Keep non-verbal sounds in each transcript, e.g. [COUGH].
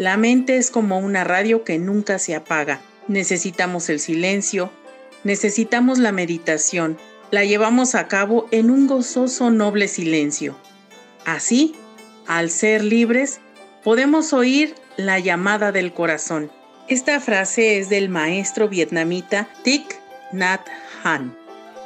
La mente es como una radio que nunca se apaga. Necesitamos el silencio, necesitamos la meditación, la llevamos a cabo en un gozoso noble silencio. Así, al ser libres, podemos oír la llamada del corazón. Esta frase es del maestro vietnamita Thich Nhat Hanh,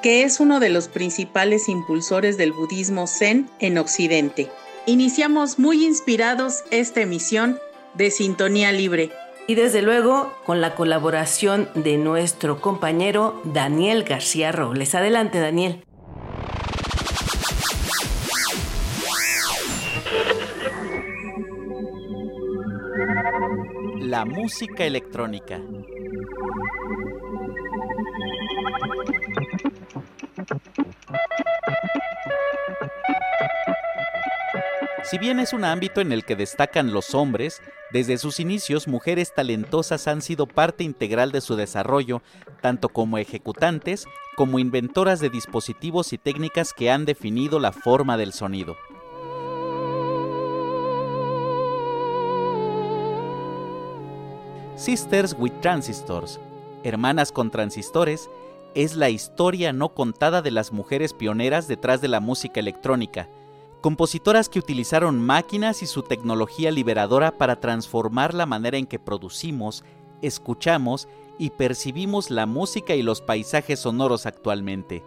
que es uno de los principales impulsores del budismo zen en Occidente. Iniciamos muy inspirados esta emisión de Sintonía Libre. Y desde luego con la colaboración de nuestro compañero Daniel García Robles. Adelante, Daniel. La música electrónica. Si bien es un ámbito en el que destacan los hombres, desde sus inicios mujeres talentosas han sido parte integral de su desarrollo, tanto como ejecutantes como inventoras de dispositivos y técnicas que han definido la forma del sonido. Sisters with Transistors, Hermanas con Transistores, es la historia no contada de las mujeres pioneras detrás de la música electrónica, compositoras que utilizaron máquinas y su tecnología liberadora para transformar la manera en que producimos, escuchamos y percibimos la música y los paisajes sonoros actualmente.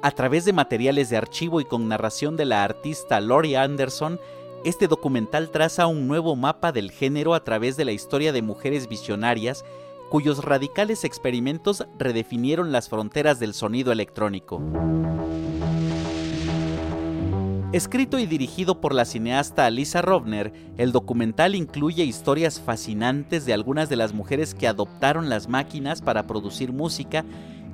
A través de materiales de archivo y con narración de la artista Lori Anderson, este documental traza un nuevo mapa del género a través de la historia de mujeres visionarias cuyos radicales experimentos redefinieron las fronteras del sonido electrónico. Escrito y dirigido por la cineasta Alisa Rovner, el documental incluye historias fascinantes de algunas de las mujeres que adoptaron las máquinas para producir música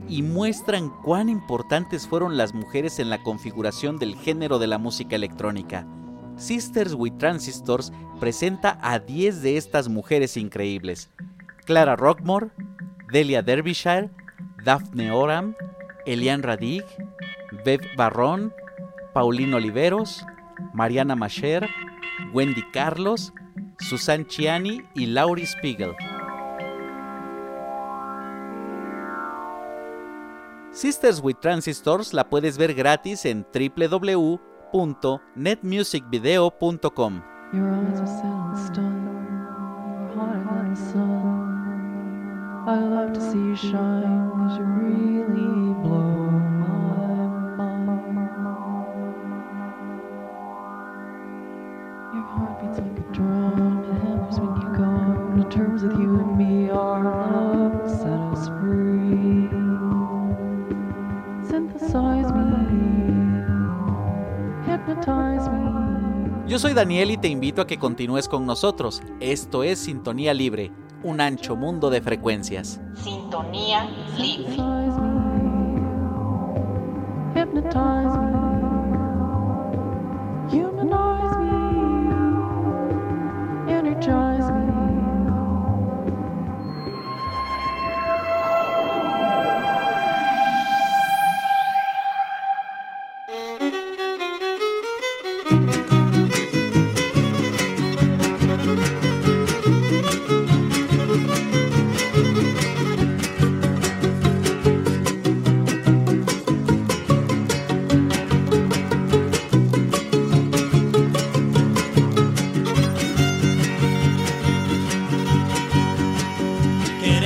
y muestran cuán importantes fueron las mujeres en la configuración del género de la música electrónica. Sisters with Transistors presenta a 10 de estas mujeres increíbles. Clara Rockmore, Delia Derbyshire, Daphne Oram, Eliane Radig, Bev Barron, Paulino Oliveros, Mariana Macher, Wendy Carlos, Susan Chiani y Laurie Spiegel. Sisters with Transistors la puedes ver gratis en www.netmusicvideo.com. Yo soy Daniel y te invito a que continúes con nosotros. Esto es Sintonía Libre, un ancho mundo de frecuencias. Sintonía Libre.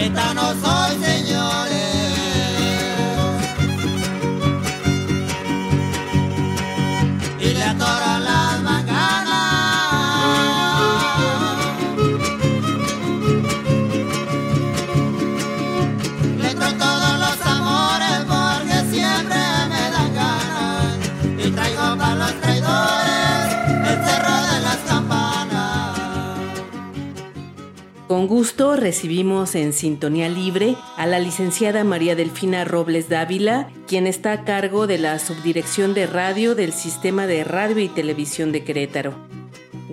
Eta no soy Gusto recibimos en Sintonía Libre a la licenciada María Delfina Robles Dávila, quien está a cargo de la Subdirección de Radio del Sistema de Radio y Televisión de Querétaro.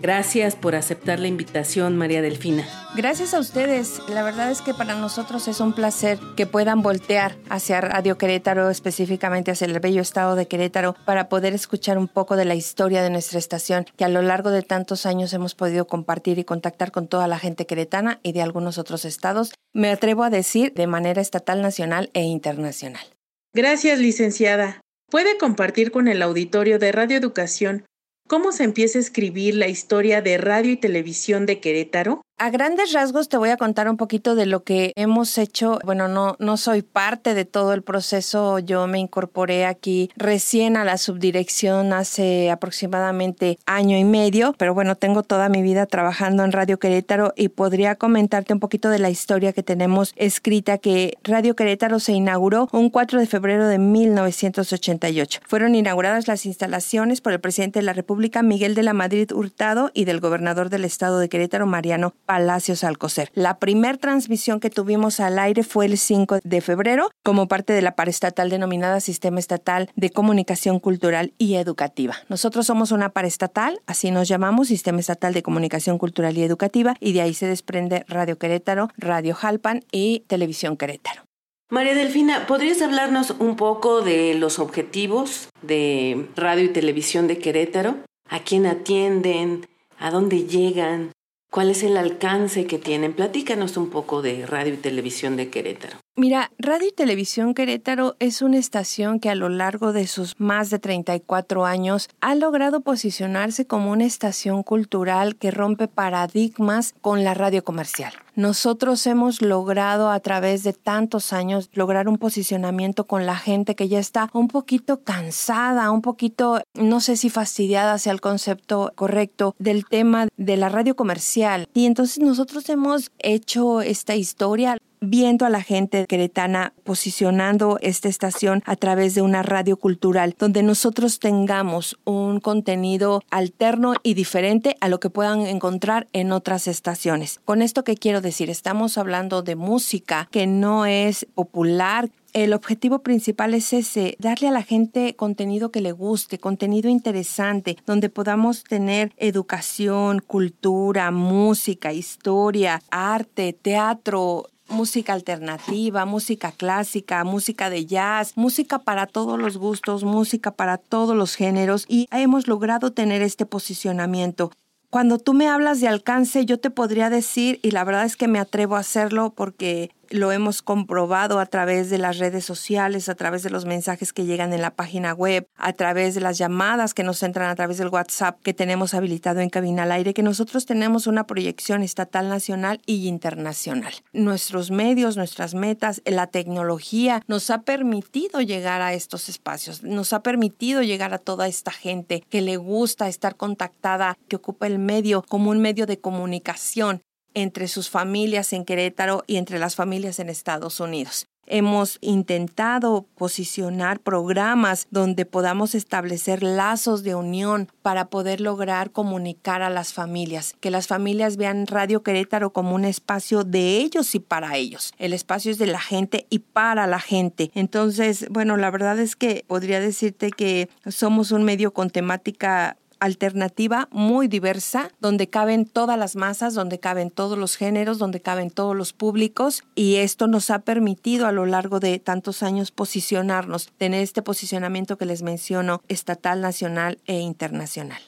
Gracias por aceptar la invitación, María Delfina. Gracias a ustedes. La verdad es que para nosotros es un placer que puedan voltear hacia Radio Querétaro, específicamente hacia el bello estado de Querétaro, para poder escuchar un poco de la historia de nuestra estación, que a lo largo de tantos años hemos podido compartir y contactar con toda la gente queretana y de algunos otros estados, me atrevo a decir de manera estatal, nacional e internacional. Gracias, licenciada. ¿Puede compartir con el auditorio de Radio Educación cómo se empieza a escribir la historia de radio y televisión de Querétaro? A grandes rasgos te voy a contar un poquito de lo que hemos hecho. Bueno, no, no soy parte de todo el proceso. Yo me incorporé aquí recién a la subdirección hace aproximadamente año y medio, pero bueno, tengo toda mi vida trabajando en Radio Querétaro y podría comentarte un poquito de la historia que tenemos escrita que Radio Querétaro se inauguró un 4 de febrero de 1988. Fueron inauguradas las instalaciones por el presidente de la República Miguel de la Madrid Hurtado y del gobernador del estado de Querétaro Mariano Palacios Alcocer. La primer transmisión que tuvimos al aire fue el 5 de febrero como parte de la paraestatal denominada Sistema Estatal de Comunicación Cultural y Educativa. Nosotros somos una paraestatal, así nos llamamos Sistema Estatal de Comunicación Cultural y Educativa y de ahí se desprende Radio Querétaro, Radio Jalpan y Televisión Querétaro. María Delfina, ¿podrías hablarnos un poco de los objetivos de Radio y Televisión de Querétaro? ¿A quién atienden? ¿A dónde llegan? ¿Cuál es el alcance que tienen? Platícanos un poco de Radio y Televisión de Querétaro. Mira, Radio y Televisión Querétaro es una estación que a lo largo de sus más de 34 años ha logrado posicionarse como una estación cultural que rompe paradigmas con la radio comercial. Nosotros hemos logrado a través de tantos años lograr un posicionamiento con la gente que ya está un poquito cansada, un poquito, no sé si fastidiada sea el concepto correcto, del tema de la radio comercial. Y entonces nosotros hemos hecho esta historia viendo a la gente queretana posicionando esta estación a través de una radio cultural donde nosotros tengamos un contenido alterno y diferente a lo que puedan encontrar en otras estaciones. Con esto que quiero decir, estamos hablando de música que no es popular, el objetivo principal es ese, darle a la gente contenido que le guste, contenido interesante, donde podamos tener educación, cultura, música, historia, arte, teatro, música alternativa, música clásica, música de jazz, música para todos los gustos, música para todos los géneros y hemos logrado tener este posicionamiento. Cuando tú me hablas de alcance, yo te podría decir, y la verdad es que me atrevo a hacerlo porque lo hemos comprobado a través de las redes sociales, a través de los mensajes que llegan en la página web, a través de las llamadas que nos entran a través del WhatsApp que tenemos habilitado en cabina al aire, que nosotros tenemos una proyección estatal, nacional y internacional. Nuestros medios, nuestras metas, la tecnología nos ha permitido llegar a estos espacios, nos ha permitido llegar a toda esta gente que le gusta estar contactada, que ocupa el medio como un medio de comunicación entre sus familias en Querétaro y entre las familias en Estados Unidos. Hemos intentado posicionar programas donde podamos establecer lazos de unión para poder lograr comunicar a las familias, que las familias vean Radio Querétaro como un espacio de ellos y para ellos. El espacio es de la gente y para la gente. Entonces, bueno, la verdad es que podría decirte que somos un medio con temática alternativa muy diversa, donde caben todas las masas, donde caben todos los géneros, donde caben todos los públicos y esto nos ha permitido a lo largo de tantos años posicionarnos, tener este posicionamiento que les menciono, estatal, nacional e internacional.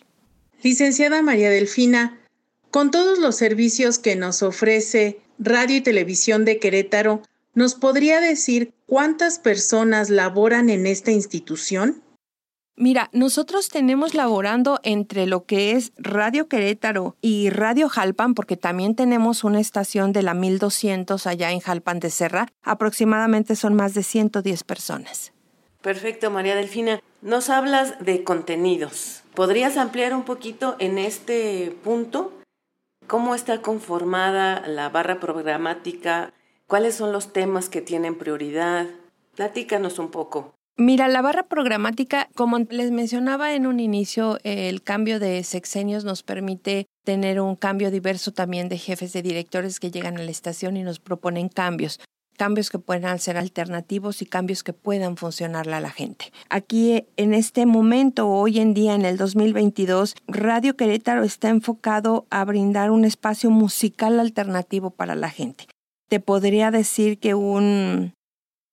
Licenciada María Delfina, con todos los servicios que nos ofrece Radio y Televisión de Querétaro, ¿nos podría decir cuántas personas laboran en esta institución? Mira, nosotros tenemos laborando entre lo que es Radio Querétaro y Radio Jalpan, porque también tenemos una estación de la 1200 allá en Jalpan de Serra, aproximadamente son más de 110 personas. Perfecto, María Delfina. Nos hablas de contenidos. ¿Podrías ampliar un poquito en este punto? ¿Cómo está conformada la barra programática? ¿Cuáles son los temas que tienen prioridad? Platícanos un poco. Mira, la barra programática, como les mencionaba en un inicio, el cambio de sexenios nos permite tener un cambio diverso también de jefes de directores que llegan a la estación y nos proponen cambios cambios que puedan ser alternativos y cambios que puedan funcionarle a la gente. Aquí en este momento, hoy en día, en el 2022, Radio Querétaro está enfocado a brindar un espacio musical alternativo para la gente. Te podría decir que un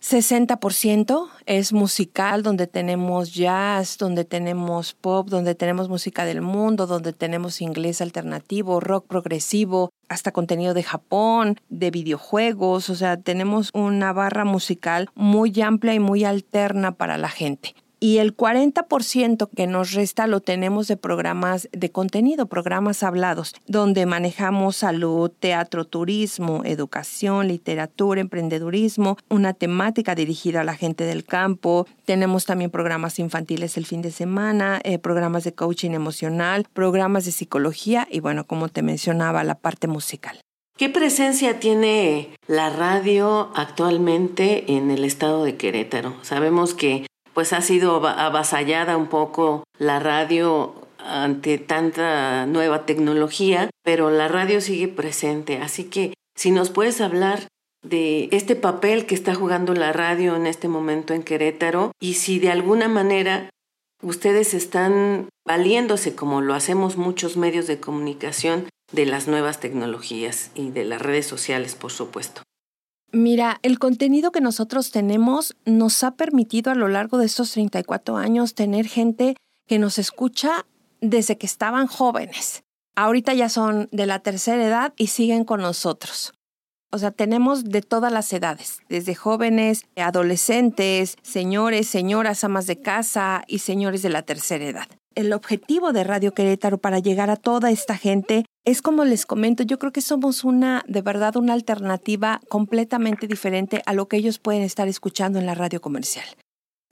60% es musical, donde tenemos jazz, donde tenemos pop, donde tenemos música del mundo, donde tenemos inglés alternativo, rock progresivo, hasta contenido de Japón, de videojuegos, o sea, tenemos una barra musical muy amplia y muy alterna para la gente y el 40% que nos resta lo tenemos de programas de contenido, programas hablados, donde manejamos salud, teatro, turismo, educación, literatura, emprendedurismo, una temática dirigida a la gente del campo. Tenemos también programas infantiles el fin de semana, eh, programas de coaching emocional, programas de psicología y bueno, como te mencionaba, la parte musical. ¿Qué presencia tiene la radio actualmente en el estado de Querétaro? Sabemos que pues ha sido avasallada un poco la radio ante tanta nueva tecnología, pero la radio sigue presente. Así que si nos puedes hablar de este papel que está jugando la radio en este momento en Querétaro y si de alguna manera ustedes están valiéndose, como lo hacemos muchos medios de comunicación, de las nuevas tecnologías y de las redes sociales, por supuesto. Mira, el contenido que nosotros tenemos nos ha permitido a lo largo de estos 34 años tener gente que nos escucha desde que estaban jóvenes. Ahorita ya son de la tercera edad y siguen con nosotros. O sea, tenemos de todas las edades, desde jóvenes, adolescentes, señores, señoras, amas de casa y señores de la tercera edad. El objetivo de Radio Querétaro para llegar a toda esta gente es como les comento, yo creo que somos una, de verdad, una alternativa completamente diferente a lo que ellos pueden estar escuchando en la radio comercial.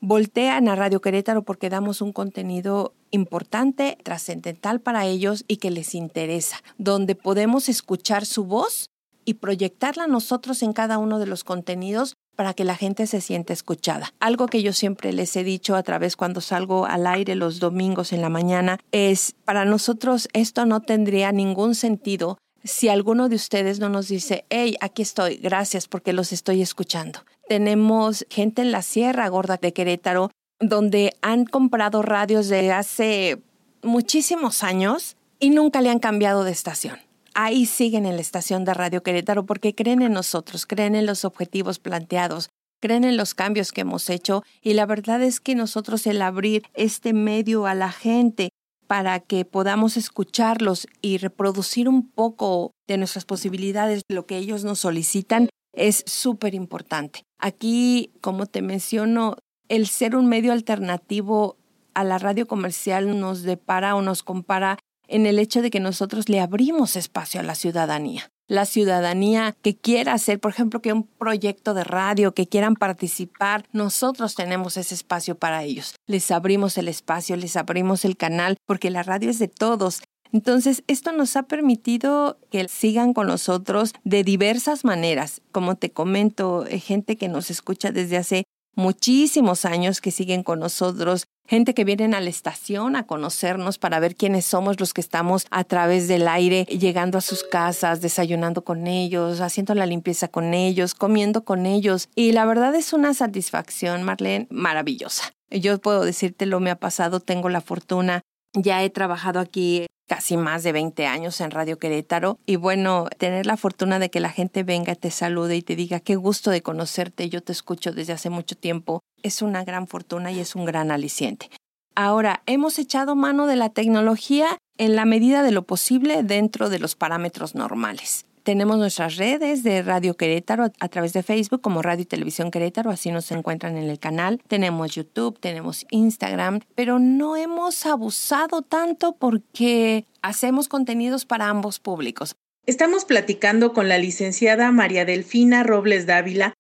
Voltean a Radio Querétaro porque damos un contenido importante, trascendental para ellos y que les interesa, donde podemos escuchar su voz y proyectarla nosotros en cada uno de los contenidos para que la gente se sienta escuchada. Algo que yo siempre les he dicho a través cuando salgo al aire los domingos en la mañana es, para nosotros esto no tendría ningún sentido si alguno de ustedes no nos dice, hey, aquí estoy, gracias porque los estoy escuchando. Tenemos gente en la Sierra Gorda de Querétaro donde han comprado radios de hace muchísimos años y nunca le han cambiado de estación ahí siguen en la estación de Radio Querétaro porque creen en nosotros, creen en los objetivos planteados, creen en los cambios que hemos hecho y la verdad es que nosotros el abrir este medio a la gente para que podamos escucharlos y reproducir un poco de nuestras posibilidades, lo que ellos nos solicitan, es súper importante. Aquí, como te menciono, el ser un medio alternativo a la radio comercial nos depara o nos compara en el hecho de que nosotros le abrimos espacio a la ciudadanía. La ciudadanía que quiera hacer, por ejemplo, que un proyecto de radio, que quieran participar, nosotros tenemos ese espacio para ellos. Les abrimos el espacio, les abrimos el canal, porque la radio es de todos. Entonces, esto nos ha permitido que sigan con nosotros de diversas maneras. Como te comento, eh, gente que nos escucha desde hace muchísimos años que siguen con nosotros, gente que vienen a la estación a conocernos para ver quiénes somos los que estamos a través del aire, llegando a sus casas, desayunando con ellos, haciendo la limpieza con ellos, comiendo con ellos. Y la verdad es una satisfacción, Marlene, maravillosa. Yo puedo decirte lo me ha pasado, tengo la fortuna ya he trabajado aquí casi más de 20 años en Radio Querétaro y bueno, tener la fortuna de que la gente venga, te salude y te diga qué gusto de conocerte, yo te escucho desde hace mucho tiempo, es una gran fortuna y es un gran aliciente. Ahora, hemos echado mano de la tecnología en la medida de lo posible dentro de los parámetros normales. Tenemos nuestras redes de Radio Querétaro a través de Facebook como Radio y Televisión Querétaro, así nos encuentran en el canal. Tenemos YouTube, tenemos Instagram, pero no hemos abusado tanto porque hacemos contenidos para ambos públicos. Estamos platicando con la licenciada María Delfina Robles Dávila,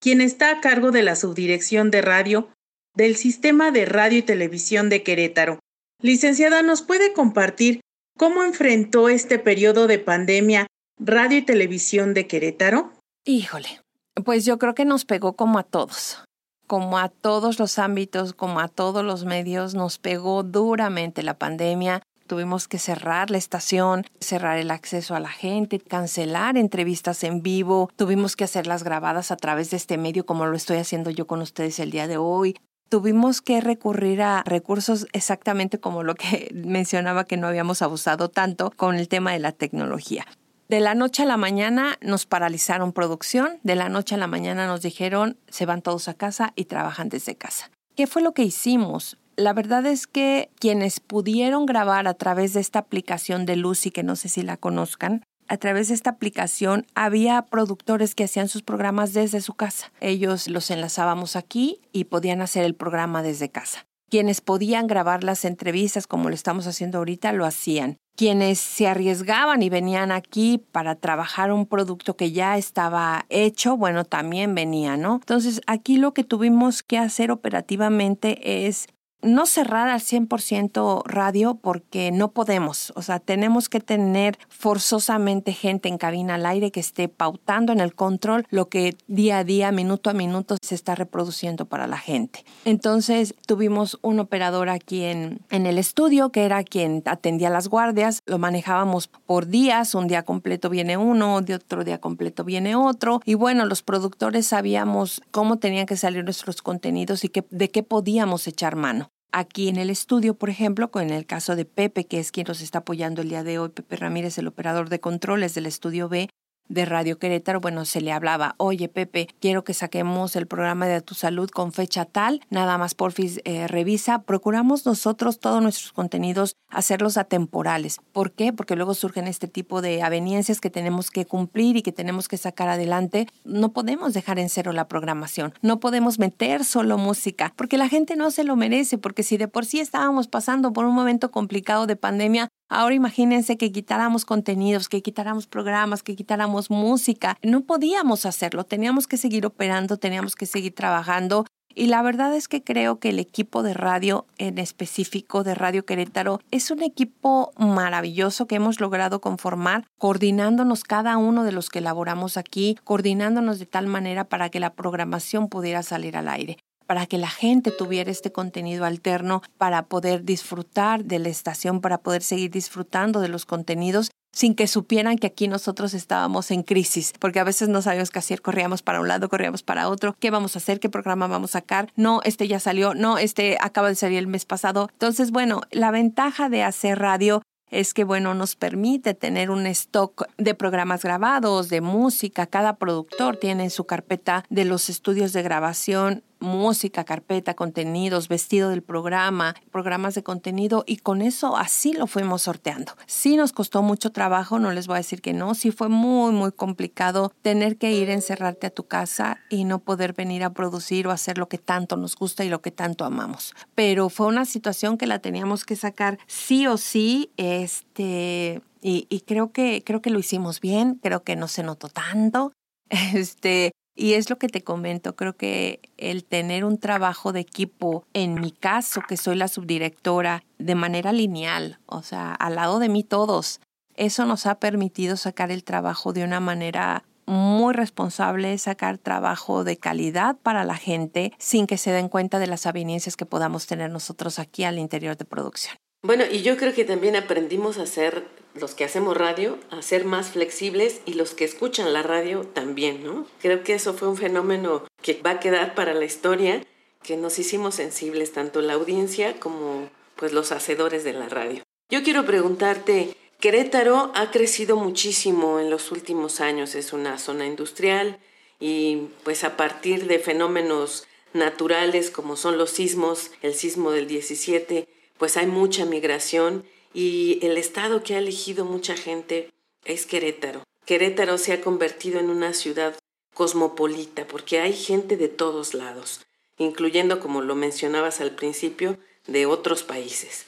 quien está a cargo de la subdirección de radio del Sistema de Radio y Televisión de Querétaro. Licenciada, ¿nos puede compartir cómo enfrentó este periodo de pandemia Radio y Televisión de Querétaro? Híjole, pues yo creo que nos pegó como a todos. como a todos los ámbitos, como a todos los medios, nos pegó duramente la pandemia. Tuvimos que cerrar la estación, cerrar el acceso a la gente, cancelar entrevistas en vivo. Tuvimos que hacerlas grabadas a través de este medio como lo estoy haciendo yo con ustedes el día de hoy. Tuvimos que recurrir a recursos exactamente como lo que [LAUGHS] mencionaba que no habíamos abusado tanto con el tema de la tecnología. De la noche a la mañana nos paralizaron producción, de la noche a la mañana nos dijeron se van todos a casa y trabajan desde casa. ¿Qué fue lo que hicimos? La verdad es que quienes pudieron grabar a través de esta aplicación de Lucy, que no sé si la conozcan, a través de esta aplicación había productores que hacían sus programas desde su casa. Ellos los enlazábamos aquí y podían hacer el programa desde casa. Quienes podían grabar las entrevistas como lo estamos haciendo ahorita lo hacían quienes se arriesgaban y venían aquí para trabajar un producto que ya estaba hecho, bueno, también venían, ¿no? Entonces, aquí lo que tuvimos que hacer operativamente es no cerrar al 100% radio porque no podemos, o sea, tenemos que tener forzosamente gente en cabina al aire que esté pautando en el control lo que día a día, minuto a minuto se está reproduciendo para la gente. Entonces tuvimos un operador aquí en, en el estudio que era quien atendía las guardias, lo manejábamos por días, un día completo viene uno, de otro día completo viene otro, y bueno, los productores sabíamos cómo tenían que salir nuestros contenidos y de qué podíamos echar mano aquí en el estudio, por ejemplo, con el caso de Pepe, que es quien nos está apoyando el día de hoy, Pepe Ramírez, el operador de controles del estudio B, de Radio Querétaro, bueno, se le hablaba, oye Pepe, quiero que saquemos el programa de tu salud con fecha tal, nada más porfis eh, revisa, procuramos nosotros todos nuestros contenidos hacerlos atemporales. ¿Por qué? Porque luego surgen este tipo de aveniencias que tenemos que cumplir y que tenemos que sacar adelante. No podemos dejar en cero la programación, no podemos meter solo música, porque la gente no se lo merece, porque si de por sí estábamos pasando por un momento complicado de pandemia, Ahora imagínense que quitáramos contenidos, que quitáramos programas, que quitáramos música. No podíamos hacerlo, teníamos que seguir operando, teníamos que seguir trabajando. Y la verdad es que creo que el equipo de radio, en específico de Radio Querétaro, es un equipo maravilloso que hemos logrado conformar, coordinándonos cada uno de los que elaboramos aquí, coordinándonos de tal manera para que la programación pudiera salir al aire para que la gente tuviera este contenido alterno, para poder disfrutar de la estación, para poder seguir disfrutando de los contenidos sin que supieran que aquí nosotros estábamos en crisis, porque a veces no sabíamos qué hacer, corríamos para un lado, corríamos para otro, qué vamos a hacer, qué programa vamos a sacar, no, este ya salió, no, este acaba de salir el mes pasado. Entonces, bueno, la ventaja de hacer radio es que, bueno, nos permite tener un stock de programas grabados, de música. Cada productor tiene su carpeta de los estudios de grabación música, carpeta, contenidos, vestido del programa, programas de contenido y con eso así lo fuimos sorteando. Sí nos costó mucho trabajo, no les voy a decir que no, sí fue muy, muy complicado tener que ir a encerrarte a tu casa y no poder venir a producir o hacer lo que tanto nos gusta y lo que tanto amamos. Pero fue una situación que la teníamos que sacar sí o sí, este, y, y creo que, creo que lo hicimos bien, creo que no se notó tanto. [LAUGHS] Este, y es lo que te comento, creo que el tener un trabajo de equipo, en mi caso, que soy la subdirectora, de manera lineal, o sea, al lado de mí todos, eso nos ha permitido sacar el trabajo de una manera muy responsable, sacar trabajo de calidad para la gente sin que se den cuenta de las aveniencias que podamos tener nosotros aquí al interior de producción. Bueno, y yo creo que también aprendimos a ser, los que hacemos radio, a ser más flexibles y los que escuchan la radio también, ¿no? Creo que eso fue un fenómeno que va a quedar para la historia, que nos hicimos sensibles tanto la audiencia como pues los hacedores de la radio. Yo quiero preguntarte, Querétaro ha crecido muchísimo en los últimos años, es una zona industrial y pues a partir de fenómenos naturales como son los sismos, el sismo del 17, pues hay mucha migración y el estado que ha elegido mucha gente es Querétaro. Querétaro se ha convertido en una ciudad cosmopolita porque hay gente de todos lados, incluyendo, como lo mencionabas al principio, de otros países.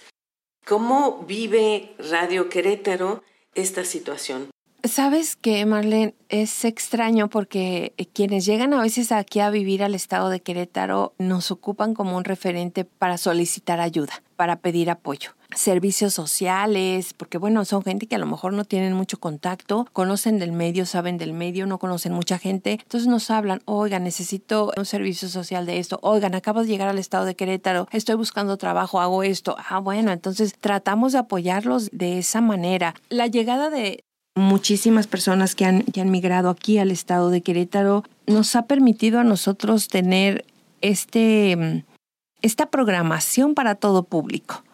¿Cómo vive Radio Querétaro esta situación? Sabes que, Marlene, es extraño porque quienes llegan a veces aquí a vivir al estado de Querétaro nos ocupan como un referente para solicitar ayuda, para pedir apoyo. Servicios sociales, porque bueno, son gente que a lo mejor no tienen mucho contacto, conocen del medio, saben del medio, no conocen mucha gente, entonces nos hablan, oigan, necesito un servicio social de esto, oigan, acabo de llegar al estado de Querétaro, estoy buscando trabajo, hago esto, ah, bueno, entonces tratamos de apoyarlos de esa manera. La llegada de, muchísimas personas que han, han migrado aquí al estado de Querétaro, nos ha permitido a nosotros tener este, esta programación para todo público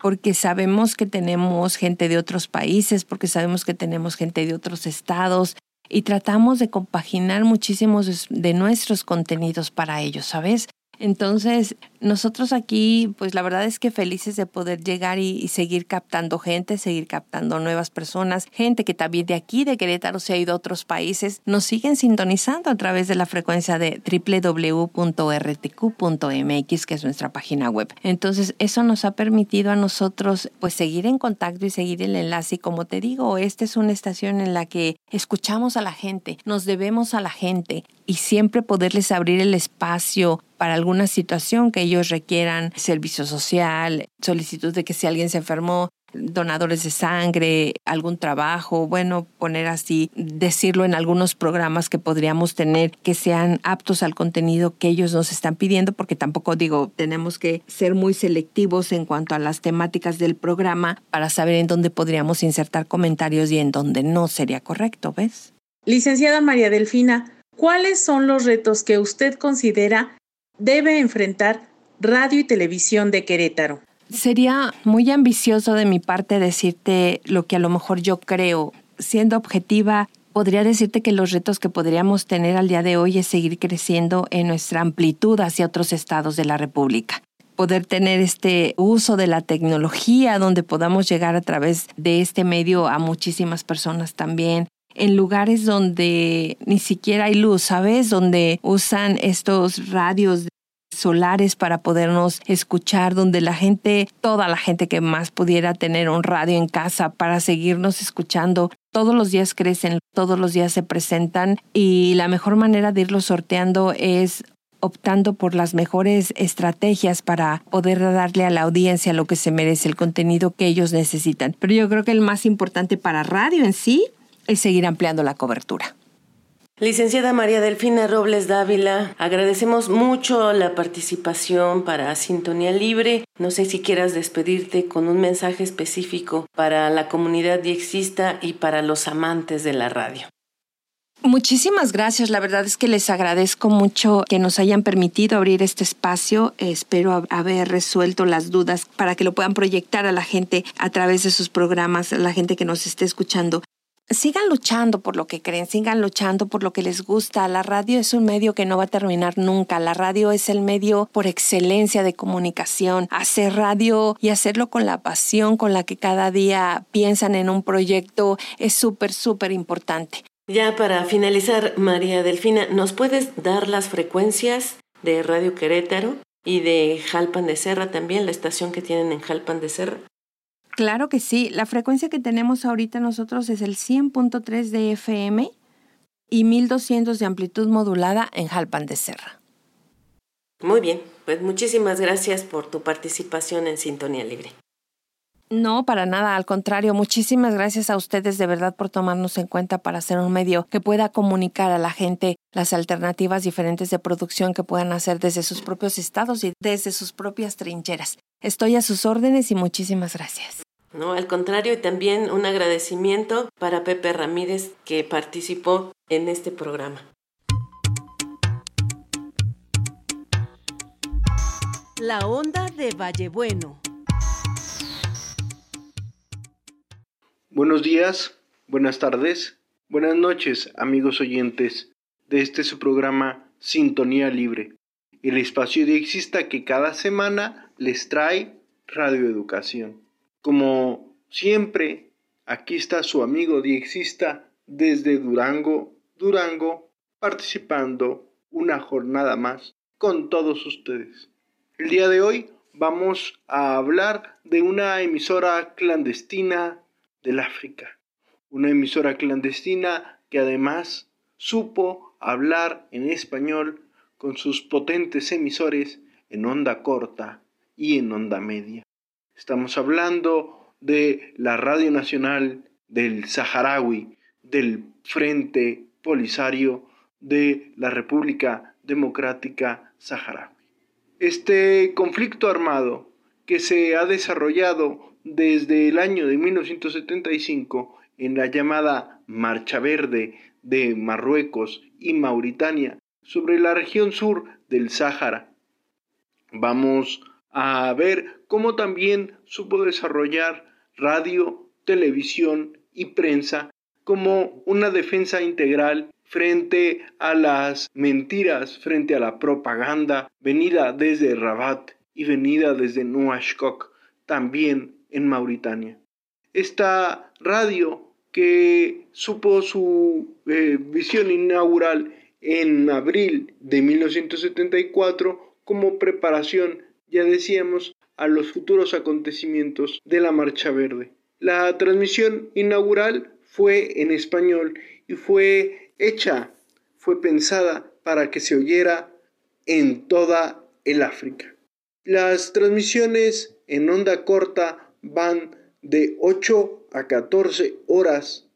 porque sabemos que tenemos gente de otros países, porque sabemos que tenemos gente de otros estados y tratamos de compaginar muchísimos de nuestros contenidos para ellos, ¿sabes? Entonces, nosotros aquí, pues la verdad es que felices de poder llegar y, seguir captando gente, seguir captando nuevas personas, gente que también de aquí, de Querétaro, se ha ido a otros países, nos siguen sintonizando a través de la frecuencia de www.rtq.mx, que es nuestra página web. Entonces, eso nos ha permitido a nosotros, pues, seguir en contacto y seguir el enlace. Y como te digo, esta es una estación en la que escuchamos a la gente, nos debemos a la gente y siempre poderles abrir el espacio para alguna situación que ellos requieran, servicio social, solicitud de que si alguien se enfermó, donadores de sangre, algún trabajo, bueno, poner así, decirlo en algunos programas que podríamos tener que sean aptos al contenido que ellos nos están pidiendo, porque tampoco digo, tenemos que ser muy selectivos en cuanto a las temáticas del programa para saber en dónde podríamos insertar comentarios y en dónde no sería correcto, ¿ves? Licenciada María Delfina, ¿cuáles son los retos que usted considera debe enfrentar radio y televisión de Querétaro? Sería muy ambicioso de mi parte decirte lo que a lo mejor yo creo. Siendo objetiva, podría decirte que los retos que podríamos tener al día de hoy es seguir creciendo en nuestra amplitud hacia otros estados de la República poder tener este uso de la tecnología donde podamos llegar a través de este medio a muchísimas personas también, en lugares donde ni siquiera hay luz, ¿sabes? Donde usan estos radios solares para podernos escuchar, donde la gente, toda la gente que más pudiera tener un radio en casa para seguirnos escuchando, todos los días crecen, todos los días se presentan y la mejor manera de irlos sorteando es optando por las mejores estrategias para poder darle a la audiencia lo que se merece, el contenido que ellos necesitan. Pero yo creo que el más importante para radio en sí es seguir ampliando la cobertura. Licenciada María Delfina Robles Dávila, agradecemos mucho la participación para Sintonía Libre. No sé si quieras despedirte con un mensaje específico para la comunidad diexista y para los amantes de la radio. Muchísimas gracias. La verdad es que les agradezco mucho que nos hayan permitido abrir este espacio. Espero haber resuelto las dudas para que lo puedan proyectar a la gente a través de sus programas, a la gente que nos esté escuchando sigan luchando por lo que creen, sigan luchando por lo que les gusta. La radio es un medio que no va a terminar nunca. La radio es el medio por excelencia de comunicación. Hacer radio y hacerlo con la pasión con la que cada día piensan en un proyecto es súper, súper importante. Ya para finalizar, María Delfina, ¿nos puedes dar las frecuencias de Radio Querétaro y de Jalpan de Serra también, la estación que tienen en Jalpan de Serra? Claro que sí. La frecuencia que tenemos ahorita nosotros es el 100.3 de FM y 1200 de amplitud modulada en Jalpan de Serra. Muy bien, pues muchísimas gracias por tu participación en Sintonía Libre. No, para nada, al contrario, muchísimas gracias a ustedes de verdad por tomarnos en cuenta para hacer un medio que pueda comunicar a la gente las alternativas diferentes de producción que puedan hacer desde sus propios estados y desde sus propias trincheras. Estoy a sus órdenes y muchísimas gracias. No, al contrario, y también un agradecimiento para Pepe Ramírez que participó en este programa. La onda de Vallebueno. Buenos días, buenas tardes, buenas noches, amigos oyentes de este su programa Sintonía Libre, el espacio de Exista que cada semana les trae radioeducación. Como siempre, aquí está su amigo Diexista desde Durango, Durango, participando una jornada más con todos ustedes. El día de hoy vamos a hablar de una emisora clandestina del África, una emisora clandestina que además supo hablar en español con sus potentes emisores en onda corta y en onda media. Estamos hablando de la Radio Nacional del Saharaui, del Frente Polisario de la República Democrática Saharaui. Este conflicto armado que se ha desarrollado desde el año de 1975 en la llamada Marcha Verde de Marruecos y Mauritania sobre la región sur del Sáhara. Vamos a ver cómo también supo desarrollar radio, televisión y prensa como una defensa integral frente a las mentiras, frente a la propaganda venida desde Rabat y venida desde Nuashkok, también en Mauritania. Esta radio que supo su eh, visión inaugural en abril de 1974 como preparación, ya decíamos, a los futuros acontecimientos de la Marcha Verde. La transmisión inaugural fue en español y fue hecha, fue pensada para que se oyera en toda el África. Las transmisiones en onda corta van de 8 a 14 horas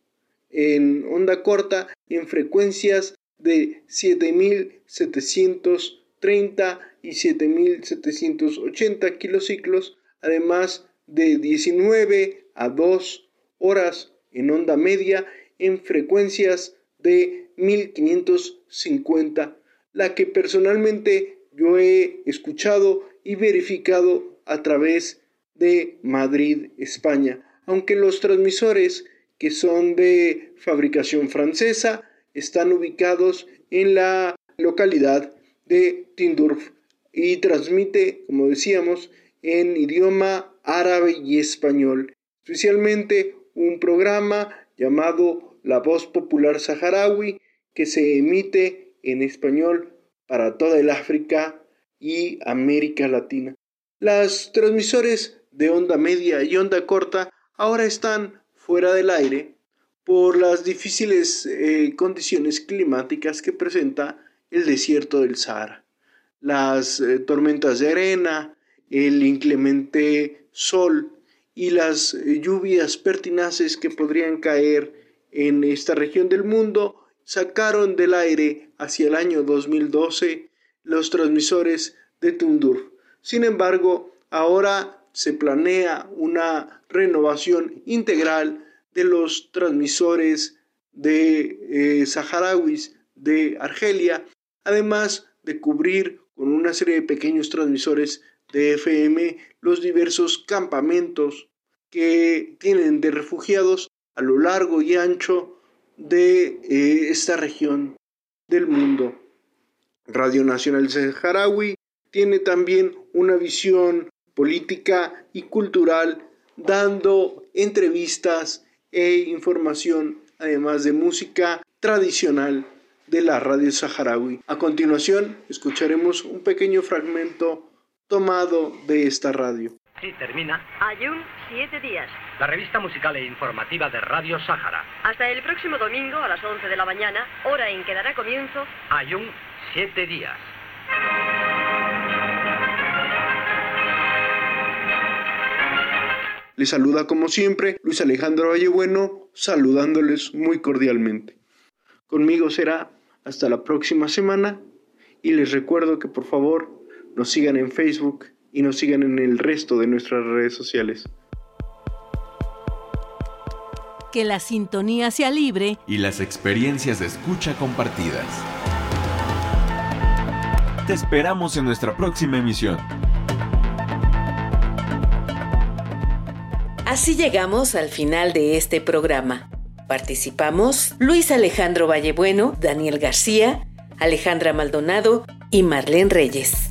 en onda corta en frecuencias de 7700 30 y 7.780 kilociclos, además de 19 a 2 horas en onda media en frecuencias de 1550, la que personalmente yo he escuchado y verificado a través de Madrid, España, aunque los transmisores que son de fabricación francesa están ubicados en la localidad de Tindurf y transmite, como decíamos, en idioma árabe y español, especialmente un programa llamado La Voz Popular Saharaui que se emite en español para toda el África y América Latina. Las transmisores de onda media y onda corta ahora están fuera del aire por las difíciles eh, condiciones climáticas que presenta el desierto del Sahara. Las eh, tormentas de arena, el inclemente sol y las eh, lluvias pertinaces que podrían caer en esta región del mundo sacaron del aire hacia el año 2012 los transmisores de Tundur. Sin embargo, ahora se planea una renovación integral de los transmisores de eh, saharauis de Argelia, además de cubrir con una serie de pequeños transmisores de FM los diversos campamentos que tienen de refugiados a lo largo y ancho de eh, esta región del mundo. Radio Nacional Saharaui tiene también una visión política y cultural, dando entrevistas e información, además de música tradicional de la radio saharaui. A continuación, escucharemos un pequeño fragmento tomado de esta radio. Sí, termina. Ayun, siete días. La revista musical e informativa de Radio Sahara. Hasta el próximo domingo a las 11 de la mañana, hora en que dará comienzo. Ayun, siete días. Les saluda como siempre Luis Alejandro Vallebueno, saludándoles muy cordialmente. Conmigo será hasta la próxima semana y les recuerdo que por favor nos sigan en Facebook y nos sigan en el resto de nuestras redes sociales. Que la sintonía sea libre y las experiencias de escucha compartidas. Te esperamos en nuestra próxima emisión. Así llegamos al final de este programa. Participamos Luis Alejandro Vallebueno, Daniel García, Alejandra Maldonado y Marlene Reyes.